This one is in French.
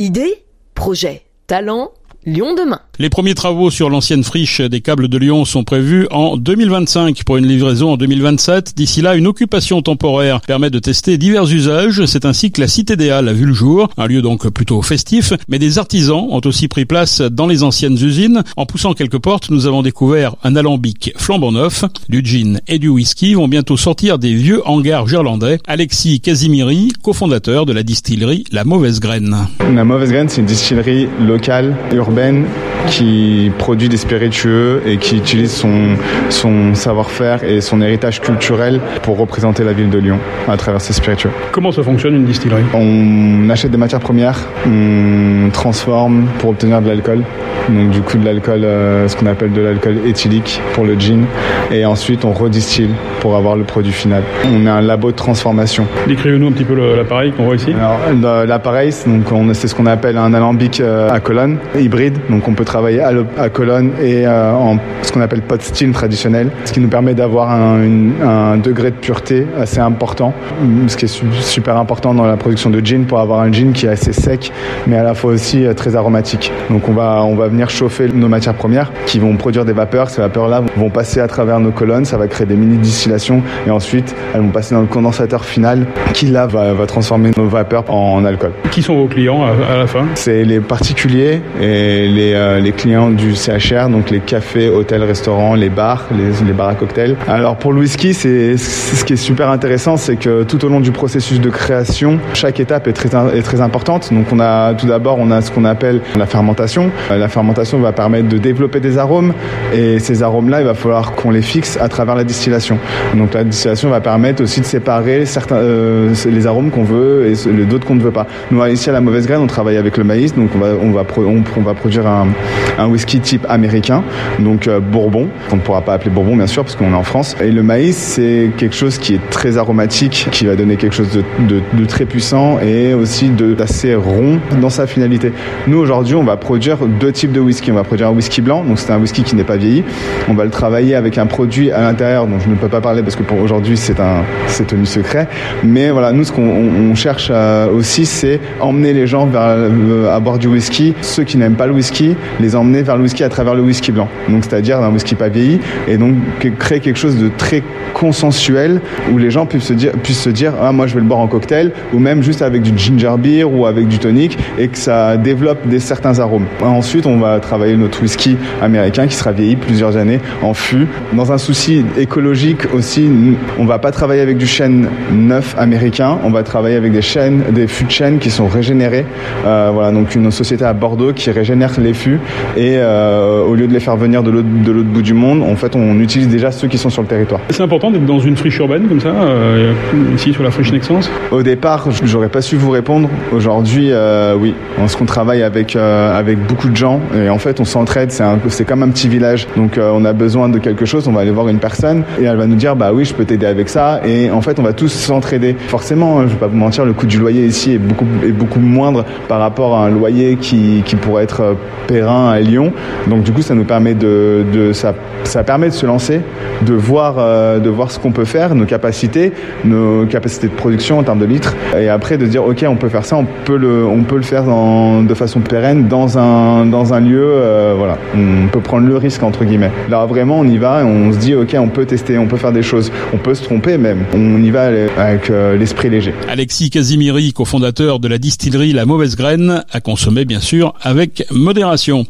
Idée, projet, talent, Lyon demain. Les premiers travaux sur l'ancienne friche des câbles de Lyon sont prévus en 2025 pour une livraison en 2027. D'ici là, une occupation temporaire permet de tester divers usages. C'est ainsi que la Cité des Halles a vu le jour, un lieu donc plutôt festif, mais des artisans ont aussi pris place dans les anciennes usines. En poussant quelques portes, nous avons découvert un alambic flambant neuf, du gin et du whisky vont bientôt sortir des vieux hangars gerlandais. Alexis Casimiri, cofondateur de la distillerie La Mauvaise Graine. La Mauvaise Graine, c'est une distillerie locale, urbaine, qui produit des spiritueux et qui utilise son, son savoir-faire et son héritage culturel pour représenter la ville de Lyon à travers ses spiritueux. Comment ça fonctionne une distillerie? On achète des matières premières, on transforme pour obtenir de l'alcool. Donc du coup de l'alcool, euh, ce qu'on appelle de l'alcool éthylique pour le gin. Et ensuite on redistille pour avoir le produit final. On a un labo de transformation. Décrivez-nous un petit peu l'appareil qu'on voit ici. Alors l'appareil, c'est ce qu'on appelle un alambic euh, à colonne hybride. Donc on peut travailler à, colonne et euh, en ce qu'on appelle pot still traditionnel, ce qui nous permet d'avoir un, un, degré de pureté assez important, ce qui est super important dans la production de gin pour avoir un gin qui est assez sec, mais à la fois aussi très aromatique. Donc on va on va venir chauffer nos matières premières qui vont produire des vapeurs. Ces vapeurs-là vont passer à travers nos colonnes, ça va créer des mini distillations et ensuite elles vont passer dans le condensateur final qui là va, va transformer nos vapeurs en, alcool. Qui sont vos clients à, la fin? C'est les particuliers et les, euh, les, clients du CHR, donc les cafés, hôtels, restaurants, les bars, les, les bars à cocktails. Alors pour le whisky, c'est ce qui est super intéressant, c'est que tout au long du processus de création, chaque étape est très, est très importante. Donc on a tout d'abord on a ce qu'on appelle la fermentation. La fermentation va permettre de développer des arômes et ces arômes-là, il va falloir qu'on les fixe à travers la distillation. Donc la distillation va permettre aussi de séparer certains euh, les arômes qu'on veut et les d'autres qu'on ne veut pas. Nous ici à la mauvaise graine, on travaille avec le maïs, donc on va on va on, va produire un, whisky type américain, donc euh, bourbon, qu'on ne pourra pas appeler bourbon bien sûr parce qu'on est en France. Et le maïs, c'est quelque chose qui est très aromatique, qui va donner quelque chose de, de très puissant et aussi d'assez rond dans sa finalité. Nous aujourd'hui, on va produire deux types de whisky. On va produire un whisky blanc, donc c'est un whisky qui n'est pas vieilli. On va le travailler avec un produit à l'intérieur dont je ne peux pas parler parce que pour aujourd'hui c'est un c'est tenu secret. Mais voilà, nous ce qu'on cherche euh, aussi, c'est emmener les gens vers euh, à boire du whisky. Ceux qui n'aiment pas le whisky, les emmener vers le whisky à travers le whisky blanc. Donc c'est-à-dire un whisky pas vieilli et donc créer quelque chose de très consensuel où les gens puissent se dire puissent se dire ah moi je vais le boire en cocktail ou même juste avec du ginger beer ou avec du tonic et que ça développe des certains arômes. Ensuite, on va travailler notre whisky américain qui sera vieilli plusieurs années en fût. Dans un souci écologique aussi, on va pas travailler avec du chêne neuf américain, on va travailler avec des chênes, des fûts de chêne qui sont régénérés. Euh, voilà, donc une société à Bordeaux qui régénère les fûts et euh, au lieu de les faire venir de l'autre de l'autre bout du monde, en fait, on utilise déjà ceux qui sont sur le territoire. C'est important d'être dans une friche urbaine comme ça, euh, ici sur la friche Nexence? Au départ, j'aurais pas su vous répondre. Aujourd'hui, oui, ce qu'on travaille avec avec beaucoup de gens et en fait, on s'entraide. C'est c'est comme un petit village. Donc, on a besoin de quelque chose, on va aller voir une personne et elle va nous dire bah oui, je peux t'aider avec ça. Et en fait, on va tous s'entraider. Forcément, hein, je vais pas vous mentir, le coût du loyer ici est beaucoup est beaucoup moindre par rapport à un loyer qui qui pourrait être périn à Lyon. Donc, du coup, ça nous permet de, de ça ça permet de se lancer, de voir, euh, de voir ce qu'on peut faire, nos capacités, nos capacités de production en termes de litres, et après de dire ok on peut faire ça, on peut le, on peut le faire dans, de façon pérenne dans un, dans un lieu, euh, voilà, on peut prendre le risque entre guillemets. Là vraiment on y va et on se dit ok on peut tester, on peut faire des choses, on peut se tromper même, on y va avec euh, l'esprit léger. Alexis Casimiri, cofondateur de la distillerie La Mauvaise Graine, a consommé bien sûr avec modération.